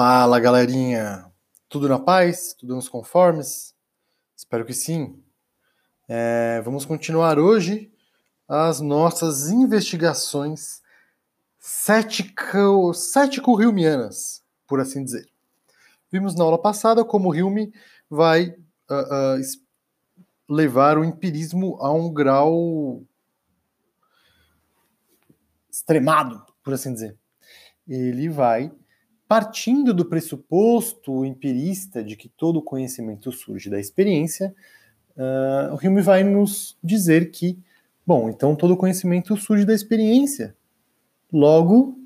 Fala galerinha, tudo na paz? Tudo nos conformes? Espero que sim. É, vamos continuar hoje as nossas investigações cético-rilmianas, por assim dizer. Vimos na aula passada como Hilme vai uh, uh, levar o empirismo a um grau extremado, por assim dizer. Ele vai partindo do pressuposto empirista de que todo conhecimento surge da experiência, uh, o Hume vai nos dizer que, bom, então todo conhecimento surge da experiência. Logo,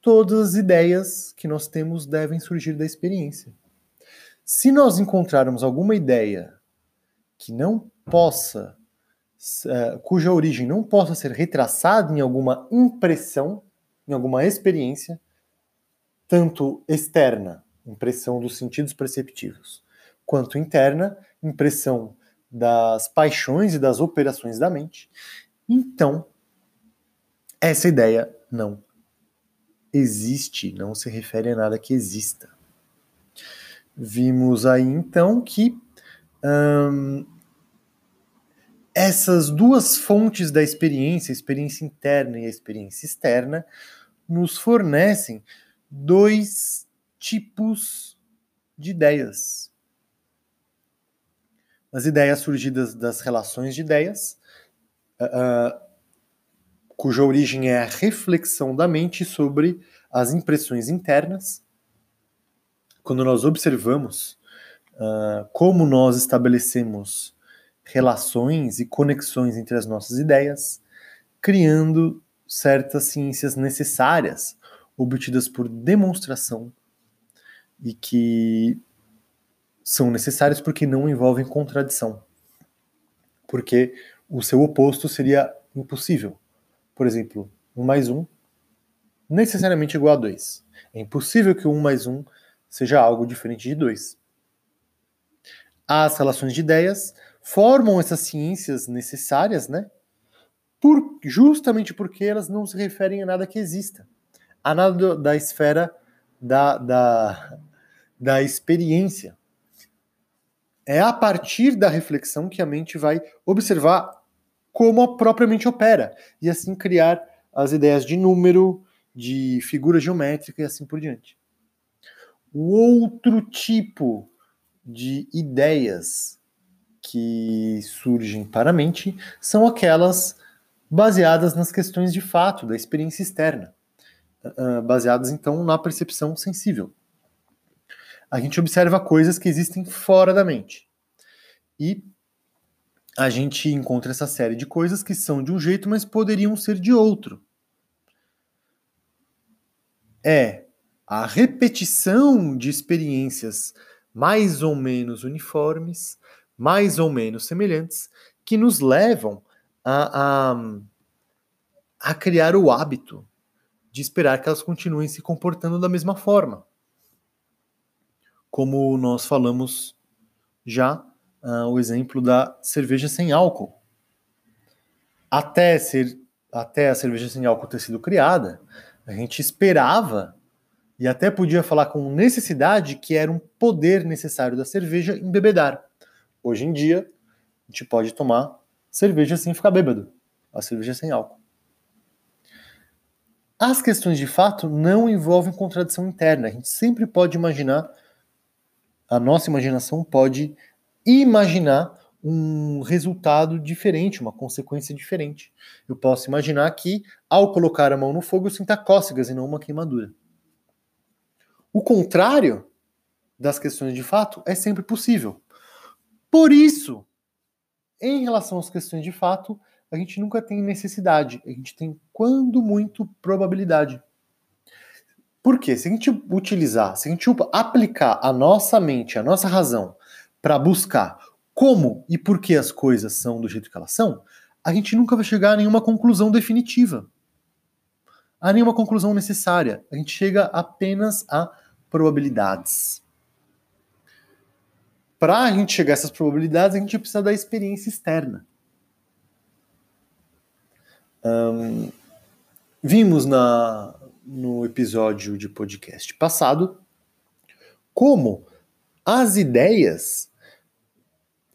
todas as ideias que nós temos devem surgir da experiência. Se nós encontrarmos alguma ideia que não possa, uh, cuja origem não possa ser retraçada em alguma impressão, em alguma experiência, tanto externa, impressão dos sentidos perceptivos, quanto interna, impressão das paixões e das operações da mente, então essa ideia não existe, não se refere a nada que exista. Vimos aí então que hum, essas duas fontes da experiência, a experiência interna e a experiência externa, nos fornecem dois tipos de ideias. As ideias surgidas das relações de ideias, uh, cuja origem é a reflexão da mente sobre as impressões internas. Quando nós observamos uh, como nós estabelecemos relações e conexões entre as nossas ideias, criando certas ciências necessárias, obtidas por demonstração e que são necessárias porque não envolvem contradição. Porque o seu oposto seria impossível. Por exemplo, 1 mais 1 necessariamente igual a 2. É impossível que 1 mais 1 seja algo diferente de 2. As relações de ideias formam essas ciências necessárias, né? Por, justamente porque elas não se referem a nada que exista, a nada do, da esfera da, da, da experiência. É a partir da reflexão que a mente vai observar como a própria mente opera e assim criar as ideias de número, de figura geométrica e assim por diante. O outro tipo de ideias que surgem para a mente são aquelas baseadas nas questões de fato, da experiência externa, uh, baseadas então na percepção sensível. A gente observa coisas que existem fora da mente. E a gente encontra essa série de coisas que são de um jeito, mas poderiam ser de outro. É a repetição de experiências mais ou menos uniformes, mais ou menos semelhantes, que nos levam a, a, a criar o hábito de esperar que elas continuem se comportando da mesma forma. Como nós falamos já, uh, o exemplo da cerveja sem álcool. Até, ser, até a cerveja sem álcool ter sido criada, a gente esperava e até podia falar com necessidade que era um poder necessário da cerveja embebedar. Hoje em dia, a gente pode tomar cerveja sem ficar bêbado. A cerveja sem álcool. As questões de fato não envolvem contradição interna. A gente sempre pode imaginar, a nossa imaginação pode imaginar um resultado diferente, uma consequência diferente. Eu posso imaginar que, ao colocar a mão no fogo, eu sinta cócegas e não uma queimadura. O contrário das questões de fato é sempre possível. Por isso, em relação às questões de fato, a gente nunca tem necessidade, a gente tem, quando muito, probabilidade. Por quê? Se a gente utilizar, se a gente aplicar a nossa mente, a nossa razão, para buscar como e por que as coisas são do jeito que elas são, a gente nunca vai chegar a nenhuma conclusão definitiva, a nenhuma conclusão necessária. A gente chega apenas a probabilidades para a gente chegar a essas probabilidades, a gente precisa da experiência externa. Um, vimos na, no episódio de podcast passado como as ideias,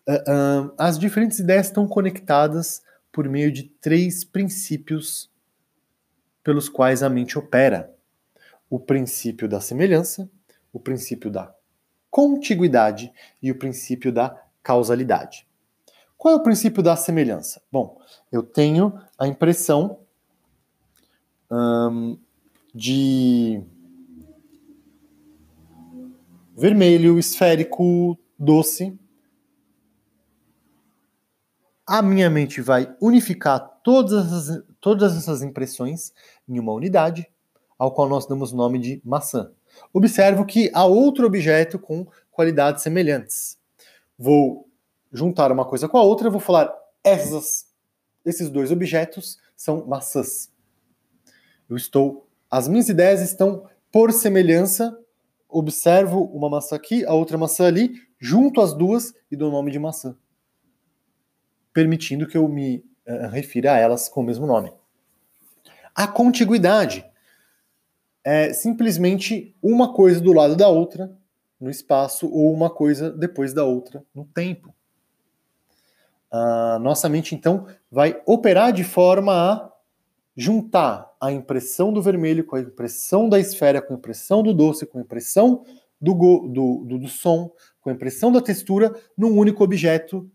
uh, uh, as diferentes ideias estão conectadas por meio de três princípios pelos quais a mente opera: o princípio da semelhança, o princípio da contiguidade e o princípio da causalidade. Qual é o princípio da semelhança? Bom, eu tenho a impressão hum, de vermelho, esférico, doce. A minha mente vai unificar todas essas, todas essas impressões em uma unidade, ao qual nós damos nome de maçã. Observo que há outro objeto com qualidades semelhantes. Vou juntar uma coisa com a outra, vou falar essas, esses dois objetos são maçãs. Eu estou, as minhas ideias estão por semelhança. Observo uma maçã aqui, a outra maçã ali, junto as duas e dou o nome de maçã, permitindo que eu me uh, refira a elas com o mesmo nome. A contiguidade é simplesmente uma coisa do lado da outra no espaço ou uma coisa depois da outra no tempo. A nossa mente, então, vai operar de forma a juntar a impressão do vermelho com a impressão da esfera, com a impressão do doce, com a impressão do, go, do, do, do som, com a impressão da textura, num único objeto,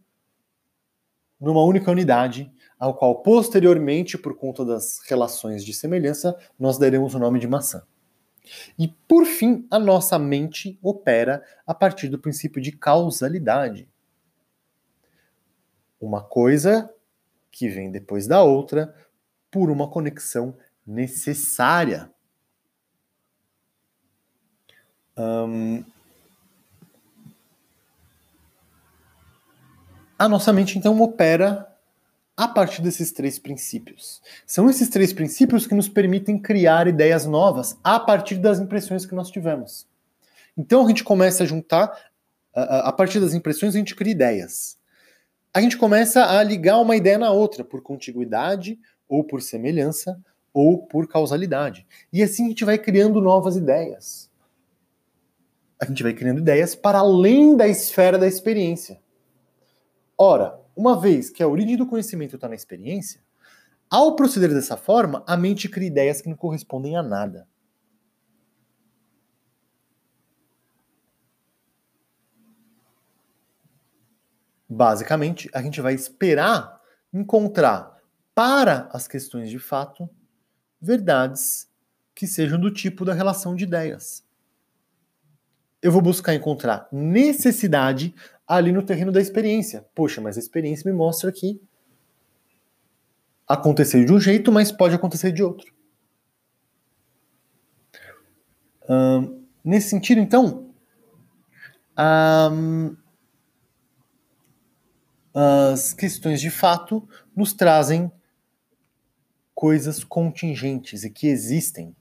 numa única unidade, ao qual posteriormente, por conta das relações de semelhança, nós daremos o nome de maçã. E por fim, a nossa mente opera a partir do princípio de causalidade. Uma coisa que vem depois da outra por uma conexão necessária. A nossa mente então opera a partir desses três princípios. São esses três princípios que nos permitem criar ideias novas a partir das impressões que nós tivemos. Então a gente começa a juntar, a partir das impressões a gente cria ideias. A gente começa a ligar uma ideia na outra, por contiguidade, ou por semelhança, ou por causalidade. E assim a gente vai criando novas ideias. A gente vai criando ideias para além da esfera da experiência. Ora, uma vez que a origem do conhecimento está na experiência, ao proceder dessa forma, a mente cria ideias que não correspondem a nada. Basicamente, a gente vai esperar encontrar para as questões de fato verdades que sejam do tipo da relação de ideias. Eu vou buscar encontrar necessidade ali no terreno da experiência. Poxa, mas a experiência me mostra que aconteceu de um jeito, mas pode acontecer de outro. nesse sentido, então, as questões de fato nos trazem coisas contingentes e que existem.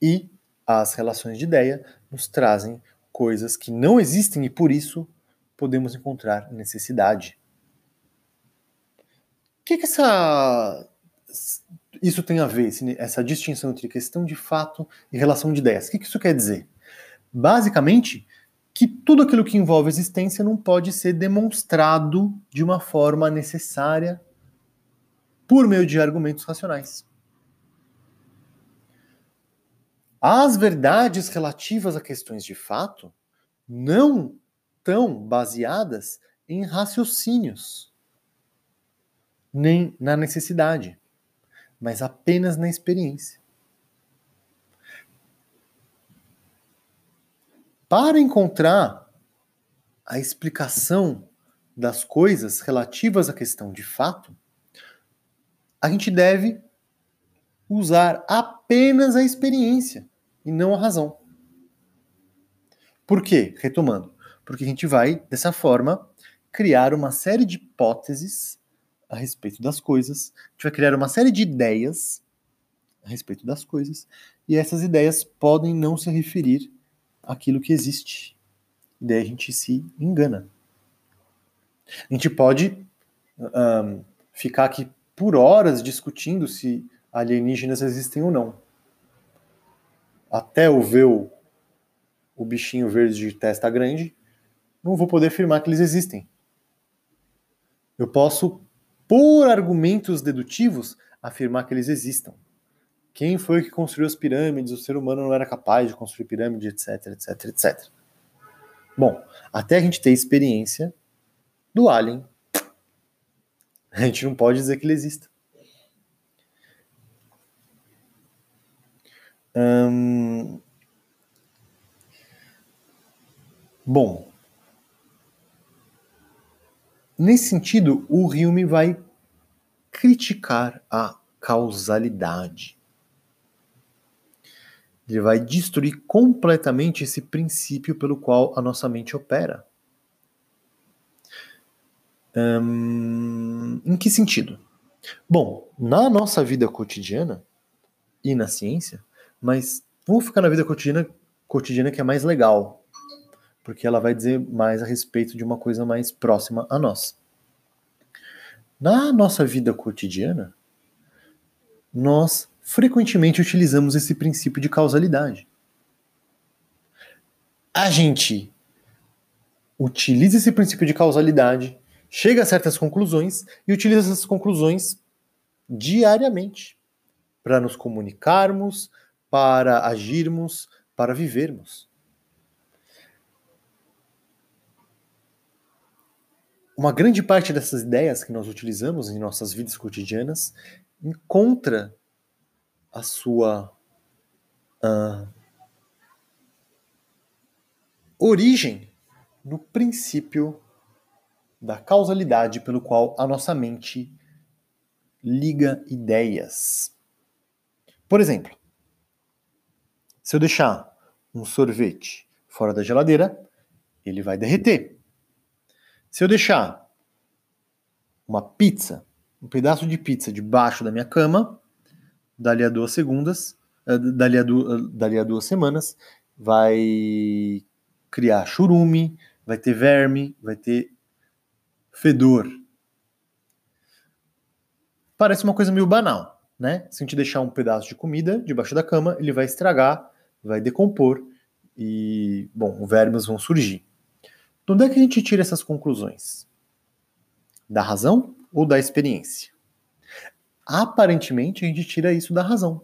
E as relações de ideia nos trazem coisas que não existem e por isso podemos encontrar necessidade. O que, que essa, isso tem a ver, essa distinção entre questão de fato e relação de ideias? O que, que isso quer dizer? Basicamente, que tudo aquilo que envolve existência não pode ser demonstrado de uma forma necessária por meio de argumentos racionais. As verdades relativas a questões de fato não estão baseadas em raciocínios, nem na necessidade, mas apenas na experiência. Para encontrar a explicação das coisas relativas à questão de fato, a gente deve usar apenas a experiência e não a razão. Por quê? Retomando. Porque a gente vai, dessa forma, criar uma série de hipóteses a respeito das coisas, a gente vai criar uma série de ideias a respeito das coisas, e essas ideias podem não se referir àquilo que existe. E daí a gente se engana. A gente pode um, ficar aqui por horas discutindo se alienígenas existem ou não. Até eu ver o, o bichinho verde de testa grande, não vou poder afirmar que eles existem. Eu posso, por argumentos dedutivos, afirmar que eles existam. Quem foi que construiu as pirâmides? O ser humano não era capaz de construir pirâmide, etc, etc, etc. Bom, até a gente ter experiência do alien, a gente não pode dizer que ele exista. Hum... Bom, nesse sentido, o Hume vai criticar a causalidade. Ele vai destruir completamente esse princípio pelo qual a nossa mente opera. Hum, em que sentido? Bom, na nossa vida cotidiana e na ciência, mas vamos ficar na vida cotidiana, cotidiana que é mais legal, porque ela vai dizer mais a respeito de uma coisa mais próxima a nós. Na nossa vida cotidiana, nós frequentemente utilizamos esse princípio de causalidade. A gente utiliza esse princípio de causalidade, chega a certas conclusões e utiliza essas conclusões diariamente para nos comunicarmos, para agirmos, para vivermos. Uma grande parte dessas ideias que nós utilizamos em nossas vidas cotidianas encontra a sua uh, origem no princípio da causalidade pelo qual a nossa mente liga ideias. Por exemplo, se eu deixar um sorvete fora da geladeira, ele vai derreter. Se eu deixar uma pizza, um pedaço de pizza debaixo da minha cama, dali a duas segundas, uh, dali, a du uh, dali a duas semanas, vai criar churume, vai ter verme, vai ter fedor. Parece uma coisa meio banal, né? Se a gente deixar um pedaço de comida debaixo da cama, ele vai estragar, vai decompor e, bom, vermes vão surgir. De onde é que a gente tira essas conclusões? Da razão ou da experiência? aparentemente a gente tira isso da razão.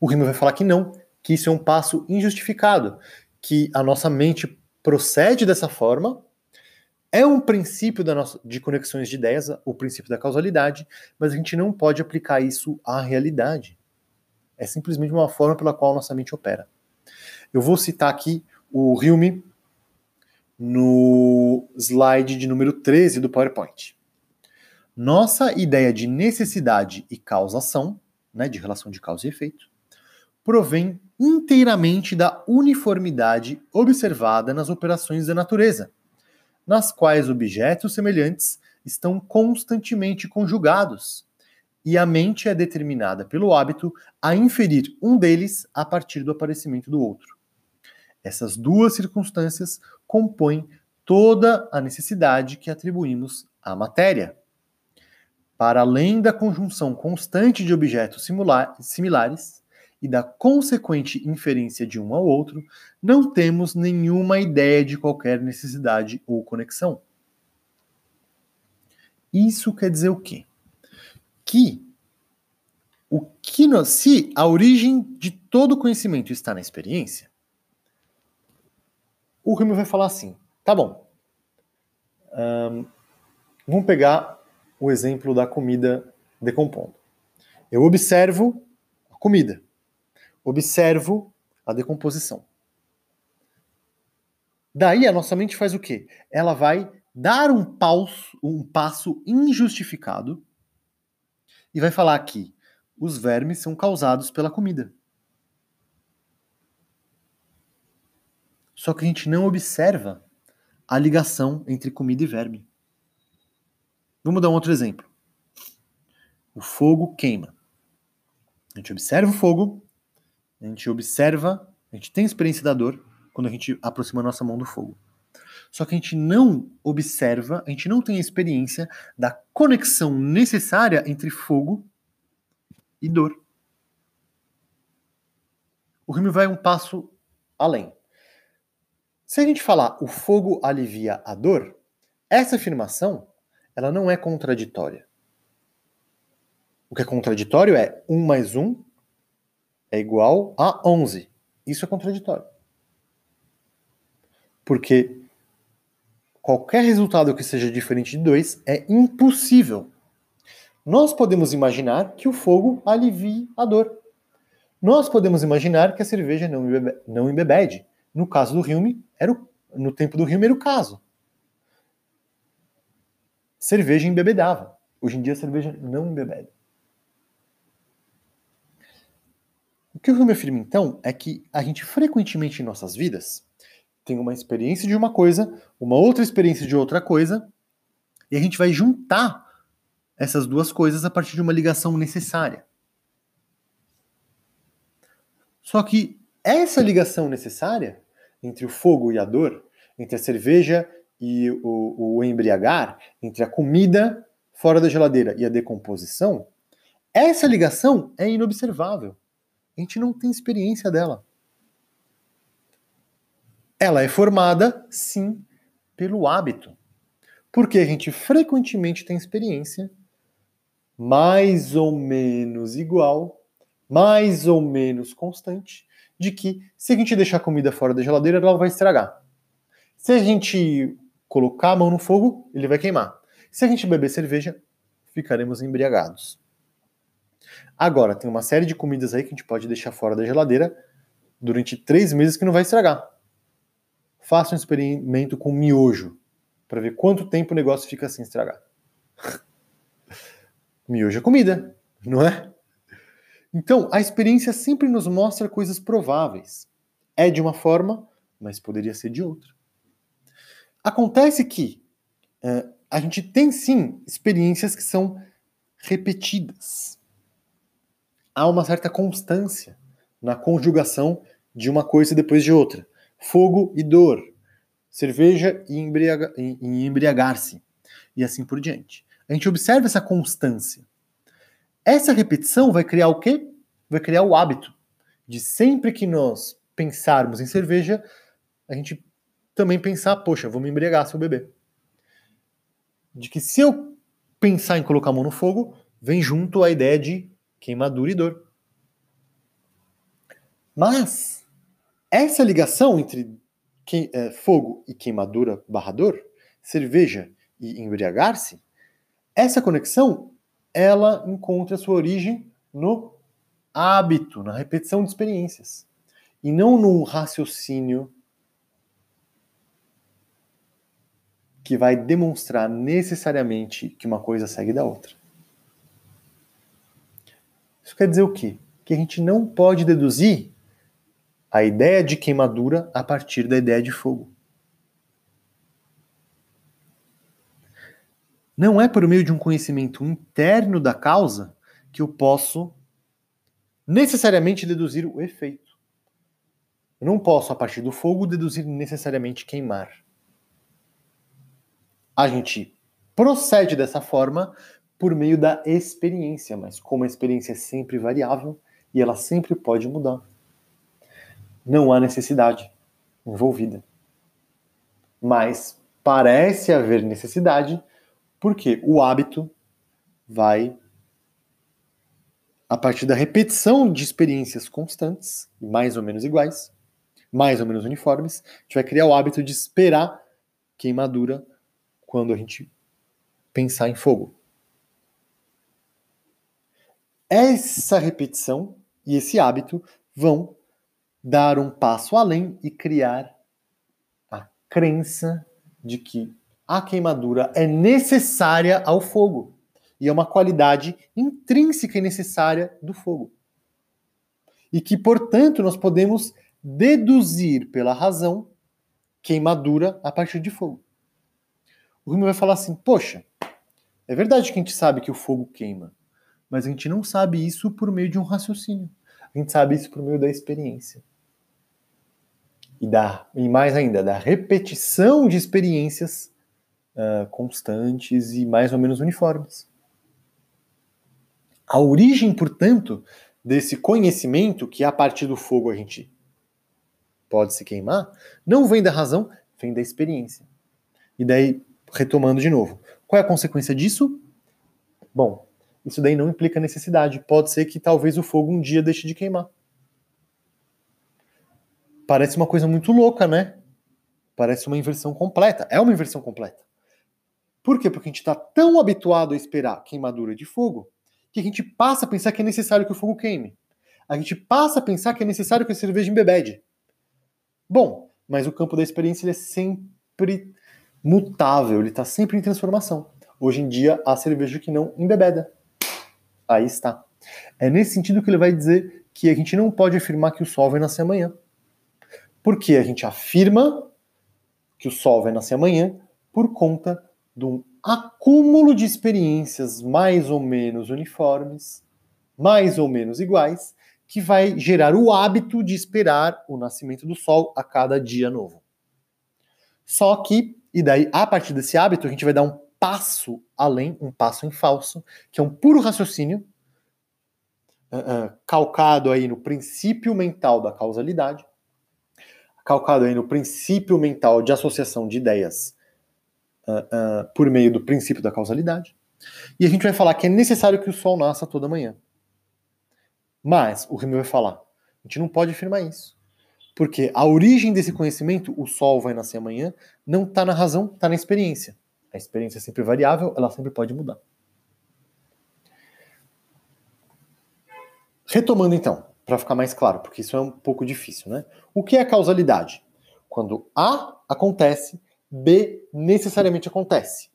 O Riemann vai falar que não, que isso é um passo injustificado, que a nossa mente procede dessa forma, é um princípio da nossa, de conexões de ideias, o princípio da causalidade, mas a gente não pode aplicar isso à realidade. É simplesmente uma forma pela qual nossa mente opera. Eu vou citar aqui o Hume no slide de número 13 do PowerPoint. Nossa ideia de necessidade e causação, né, de relação de causa e efeito, provém inteiramente da uniformidade observada nas operações da natureza, nas quais objetos semelhantes estão constantemente conjugados, e a mente é determinada pelo hábito a inferir um deles a partir do aparecimento do outro. Essas duas circunstâncias compõem toda a necessidade que atribuímos à matéria para além da conjunção constante de objetos similares e da consequente inferência de um ao outro, não temos nenhuma ideia de qualquer necessidade ou conexão. Isso quer dizer o quê? Que o que nós, se a origem de todo conhecimento está na experiência, o Rimo vai falar assim: tá bom, vamos pegar o exemplo da comida decompondo. Eu observo a comida, observo a decomposição. Daí a nossa mente faz o quê? Ela vai dar um, pauso, um passo injustificado e vai falar que os vermes são causados pela comida. Só que a gente não observa a ligação entre comida e verme. Vamos dar um outro exemplo. O fogo queima. A gente observa o fogo, a gente observa, a gente tem experiência da dor quando a gente aproxima a nossa mão do fogo. Só que a gente não observa, a gente não tem a experiência da conexão necessária entre fogo e dor. O Rumi vai um passo além. Se a gente falar o fogo alivia a dor, essa afirmação ela não é contraditória. O que é contraditório é 1 mais 1 é igual a 11. Isso é contraditório. Porque qualquer resultado que seja diferente de 2 é impossível. Nós podemos imaginar que o fogo alivie a dor. Nós podemos imaginar que a cerveja não, embebe, não embebede. No caso do Hilme, era o, no tempo do Hilme era o caso. Cerveja embebedava. Hoje em dia a cerveja não embebede. O que o Hume afirma então é que a gente frequentemente em nossas vidas tem uma experiência de uma coisa, uma outra experiência de outra coisa, e a gente vai juntar essas duas coisas a partir de uma ligação necessária. Só que essa ligação necessária entre o fogo e a dor, entre a cerveja e o, o embriagar, entre a comida fora da geladeira e a decomposição, essa ligação é inobservável. A gente não tem experiência dela. Ela é formada, sim, pelo hábito. Porque a gente frequentemente tem experiência mais ou menos igual, mais ou menos constante, de que se a gente deixar a comida fora da geladeira, ela vai estragar. Se a gente colocar a mão no fogo, ele vai queimar. Se a gente beber cerveja, ficaremos embriagados. Agora, tem uma série de comidas aí que a gente pode deixar fora da geladeira durante três meses que não vai estragar. Faça um experimento com miojo para ver quanto tempo o negócio fica sem estragar. miojo é comida, não é? Então, a experiência sempre nos mostra coisas prováveis. É de uma forma, mas poderia ser de outra. Acontece que uh, a gente tem sim experiências que são repetidas há uma certa constância na conjugação de uma coisa depois de outra. Fogo e dor, cerveja e, embriaga, e, e embriagar-se, e assim por diante. A gente observa essa constância. Essa repetição vai criar o quê? Vai criar o hábito de sempre que nós pensarmos em cerveja, a gente também pensar, poxa, vou me embriagar se eu beber. De que se eu pensar em colocar a mão no fogo, vem junto a ideia de queimadura e dor. Mas essa ligação entre que, é, fogo e queimadura barra dor, cerveja e embriagar-se, essa conexão ela encontra sua origem no hábito, na repetição de experiências, e não num raciocínio que vai demonstrar necessariamente que uma coisa segue da outra. Isso quer dizer o quê? Que a gente não pode deduzir a ideia de queimadura a partir da ideia de fogo. Não é por meio de um conhecimento interno da causa que eu posso necessariamente deduzir o efeito. Eu não posso, a partir do fogo, deduzir necessariamente queimar. A gente procede dessa forma por meio da experiência, mas como a experiência é sempre variável e ela sempre pode mudar, não há necessidade envolvida. Mas parece haver necessidade porque o hábito vai a partir da repetição de experiências constantes, mais ou menos iguais, mais ou menos uniformes, a gente vai criar o hábito de esperar queimadura quando a gente pensar em fogo. Essa repetição e esse hábito vão dar um passo além e criar a crença de que a queimadura é necessária ao fogo e é uma qualidade intrínseca e necessária do fogo. E que, portanto, nós podemos deduzir pela razão queimadura a partir de fogo. O Rumi vai falar assim: poxa, é verdade que a gente sabe que o fogo queima, mas a gente não sabe isso por meio de um raciocínio. A gente sabe isso por meio da experiência. E, da, e mais ainda, da repetição de experiências uh, constantes e mais ou menos uniformes. A origem, portanto, desse conhecimento que a partir do fogo a gente pode se queimar, não vem da razão, vem da experiência. E daí, retomando de novo, qual é a consequência disso? Bom, isso daí não implica necessidade. Pode ser que talvez o fogo um dia deixe de queimar. Parece uma coisa muito louca, né? Parece uma inversão completa. É uma inversão completa. Por quê? Porque a gente está tão habituado a esperar queimadura de fogo que a gente passa a pensar que é necessário que o fogo queime. A gente passa a pensar que é necessário que a cerveja embebede. Bom, mas o campo da experiência é sempre mutável, ele está sempre em transformação. Hoje em dia, há cerveja que não embebeda. Aí está. É nesse sentido que ele vai dizer que a gente não pode afirmar que o sol vai nascer amanhã. Porque a gente afirma que o sol vai nascer amanhã por conta de um acúmulo de experiências mais ou menos uniformes, mais ou menos iguais, que vai gerar o hábito de esperar o nascimento do sol a cada dia novo. Só que, e daí, a partir desse hábito, a gente vai dar um passo além, um passo em falso, que é um puro raciocínio, uh, uh, calcado aí no princípio mental da causalidade, calcado aí no princípio mental de associação de ideias uh, por meio do princípio da causalidade. E a gente vai falar que é necessário que o Sol nasça toda manhã. Mas o Remy vai falar, a gente não pode afirmar isso. Porque a origem desse conhecimento, o Sol vai nascer amanhã, não está na razão, está na experiência. A experiência é sempre variável, ela sempre pode mudar. Retomando então, para ficar mais claro, porque isso é um pouco difícil, né? O que é causalidade? Quando A acontece, B necessariamente acontece.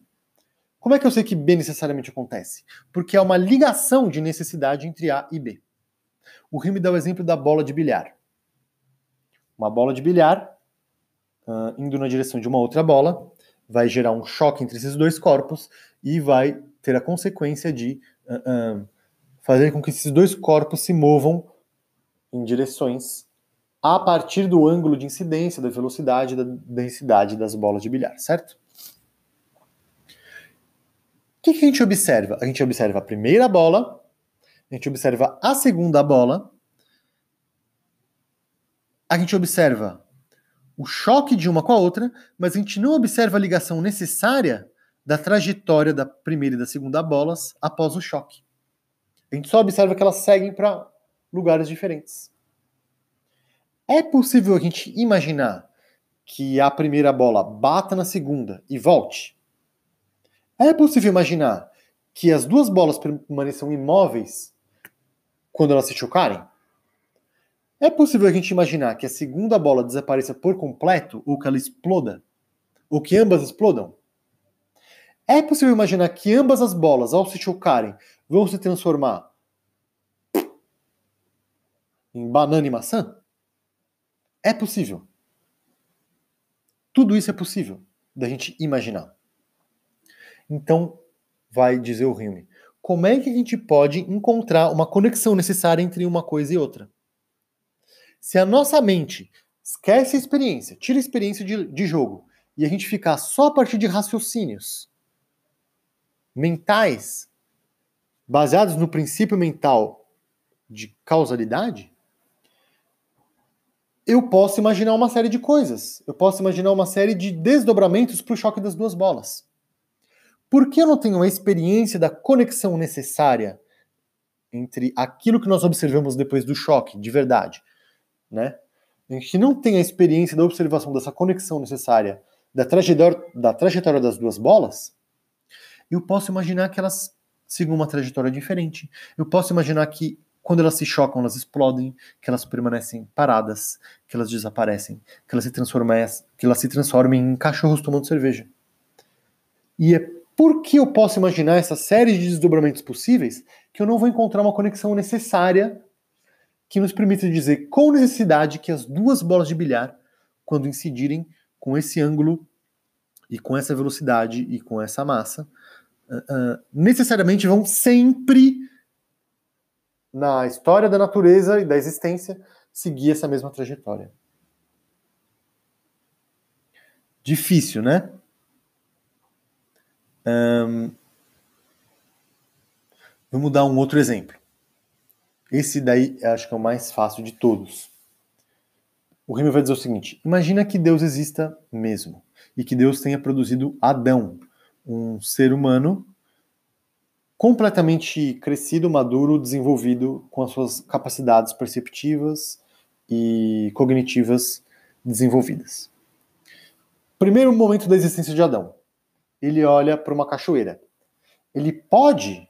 Como é que eu sei que B necessariamente acontece? Porque há uma ligação de necessidade entre A e B. O Rio me dá o exemplo da bola de bilhar. Uma bola de bilhar uh, indo na direção de uma outra bola vai gerar um choque entre esses dois corpos e vai ter a consequência de uh, uh, fazer com que esses dois corpos se movam em direções a partir do ângulo de incidência, da velocidade, da densidade das bolas de bilhar, certo? O que, que a gente observa? A gente observa a primeira bola, a gente observa a segunda bola, a gente observa o choque de uma com a outra, mas a gente não observa a ligação necessária da trajetória da primeira e da segunda bolas após o choque. A gente só observa que elas seguem para lugares diferentes. É possível a gente imaginar que a primeira bola bata na segunda e volte? É possível imaginar que as duas bolas permaneçam imóveis quando elas se chocarem? É possível a gente imaginar que a segunda bola desapareça por completo ou que ela exploda? Ou que ambas explodam? É possível imaginar que ambas as bolas, ao se chocarem, vão se transformar em banana e maçã? É possível. Tudo isso é possível da gente imaginar. Então, vai dizer o Hume, como é que a gente pode encontrar uma conexão necessária entre uma coisa e outra? Se a nossa mente esquece a experiência, tira a experiência de, de jogo, e a gente ficar só a partir de raciocínios mentais, baseados no princípio mental de causalidade, eu posso imaginar uma série de coisas. Eu posso imaginar uma série de desdobramentos para o choque das duas bolas. Por que eu não tenho a experiência da conexão necessária entre aquilo que nós observamos depois do choque, de verdade, né? A gente não tem a experiência da observação dessa conexão necessária da trajetória, da trajetória das duas bolas, eu posso imaginar que elas sigam uma trajetória diferente. Eu posso imaginar que quando elas se chocam, elas explodem, que elas permanecem paradas, que elas desaparecem, que elas se transformam, que elas se transformem em cachorros tomando cerveja. E é porque eu posso imaginar essa série de desdobramentos possíveis que eu não vou encontrar uma conexão necessária que nos permita dizer com necessidade que as duas bolas de bilhar, quando incidirem com esse ângulo e com essa velocidade e com essa massa, uh, uh, necessariamente vão sempre na história da natureza e da existência, seguir essa mesma trajetória. Difícil, né? Vamos dar um outro exemplo. Esse daí acho que é o mais fácil de todos. O Rime vai dizer o seguinte: imagina que Deus exista mesmo e que Deus tenha produzido Adão, um ser humano completamente crescido, maduro, desenvolvido com as suas capacidades perceptivas e cognitivas desenvolvidas. Primeiro momento da existência de Adão. Ele olha para uma cachoeira. Ele pode,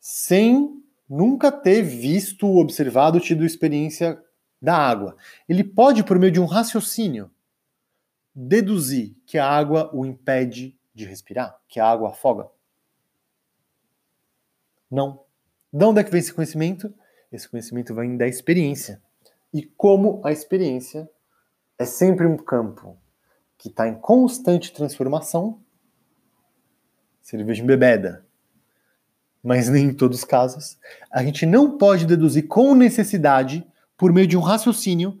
sem nunca ter visto, observado, tido experiência da água, ele pode, por meio de um raciocínio, deduzir que a água o impede de respirar, que a água afoga. Não. De onde é que vem esse conhecimento? Esse conhecimento vem da experiência. E como a experiência é sempre um campo que está em constante transformação, cerveja embebeda, mas nem em todos os casos, a gente não pode deduzir com necessidade, por meio de um raciocínio,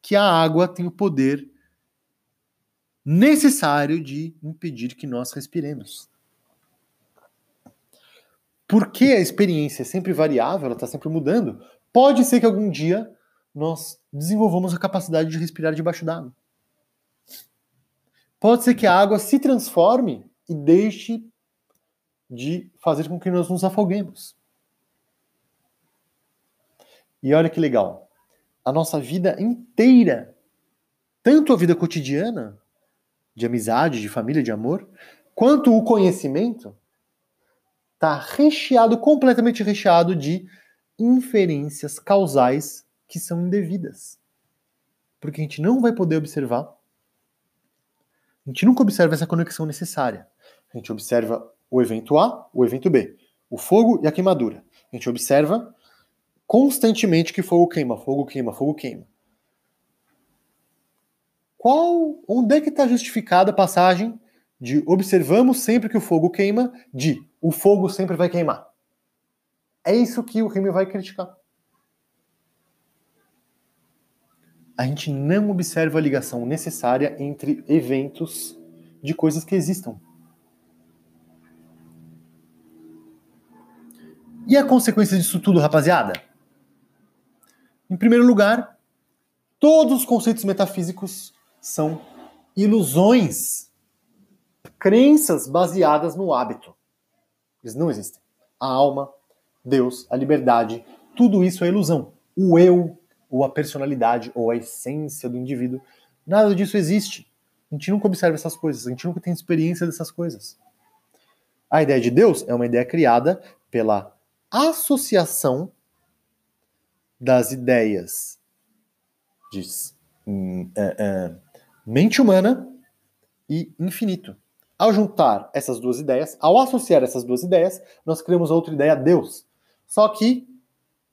que a água tem o poder necessário de impedir que nós respiremos porque a experiência é sempre variável, ela está sempre mudando, pode ser que algum dia nós desenvolvamos a capacidade de respirar debaixo d'água. Pode ser que a água se transforme e deixe de fazer com que nós nos afoguemos. E olha que legal. A nossa vida inteira, tanto a vida cotidiana, de amizade, de família, de amor, quanto o conhecimento, está recheado, completamente recheado de inferências causais que são indevidas. Porque a gente não vai poder observar. A gente nunca observa essa conexão necessária. A gente observa o evento A, o evento B, o fogo e a queimadura. A gente observa constantemente que fogo queima, fogo queima, fogo queima. Qual, onde é que está justificada a passagem de observamos sempre que o fogo queima, de o fogo sempre vai queimar. É isso que o Rime vai criticar. A gente não observa a ligação necessária entre eventos de coisas que existam. E a consequência disso tudo, rapaziada? Em primeiro lugar, todos os conceitos metafísicos são ilusões, crenças baseadas no hábito. Eles não existem. A alma, Deus, a liberdade, tudo isso é ilusão. O eu, ou a personalidade, ou a essência do indivíduo, nada disso existe. A gente nunca observa essas coisas, a gente nunca tem experiência dessas coisas. A ideia de Deus é uma ideia criada pela associação das ideias de hum, é, é, mente humana e infinito. Ao juntar essas duas ideias, ao associar essas duas ideias, nós criamos outra ideia, Deus. Só que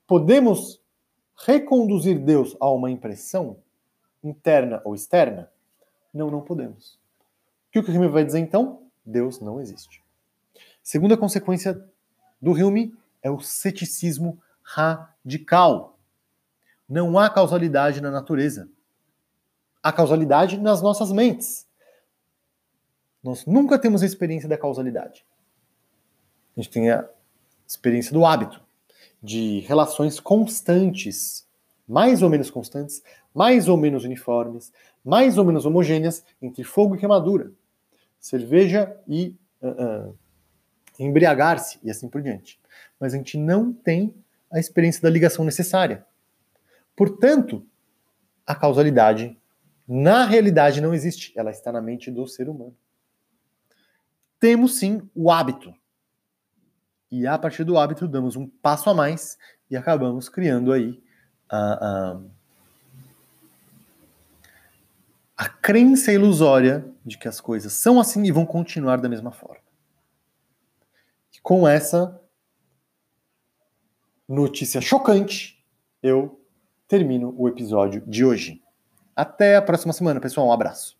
podemos reconduzir Deus a uma impressão interna ou externa? Não, não podemos. O que o Hume vai dizer então? Deus não existe. Segunda consequência do Hume é o ceticismo radical. Não há causalidade na natureza. Há causalidade nas nossas mentes. Nós nunca temos a experiência da causalidade. A gente tem a experiência do hábito, de relações constantes, mais ou menos constantes, mais ou menos uniformes, mais ou menos homogêneas entre fogo e queimadura, cerveja e uh, uh, embriagar-se e assim por diante. Mas a gente não tem a experiência da ligação necessária. Portanto, a causalidade na realidade não existe, ela está na mente do ser humano temos sim o hábito. E a partir do hábito damos um passo a mais e acabamos criando aí a, a, a crença ilusória de que as coisas são assim e vão continuar da mesma forma. E com essa notícia chocante, eu termino o episódio de hoje. Até a próxima semana, pessoal. Um abraço.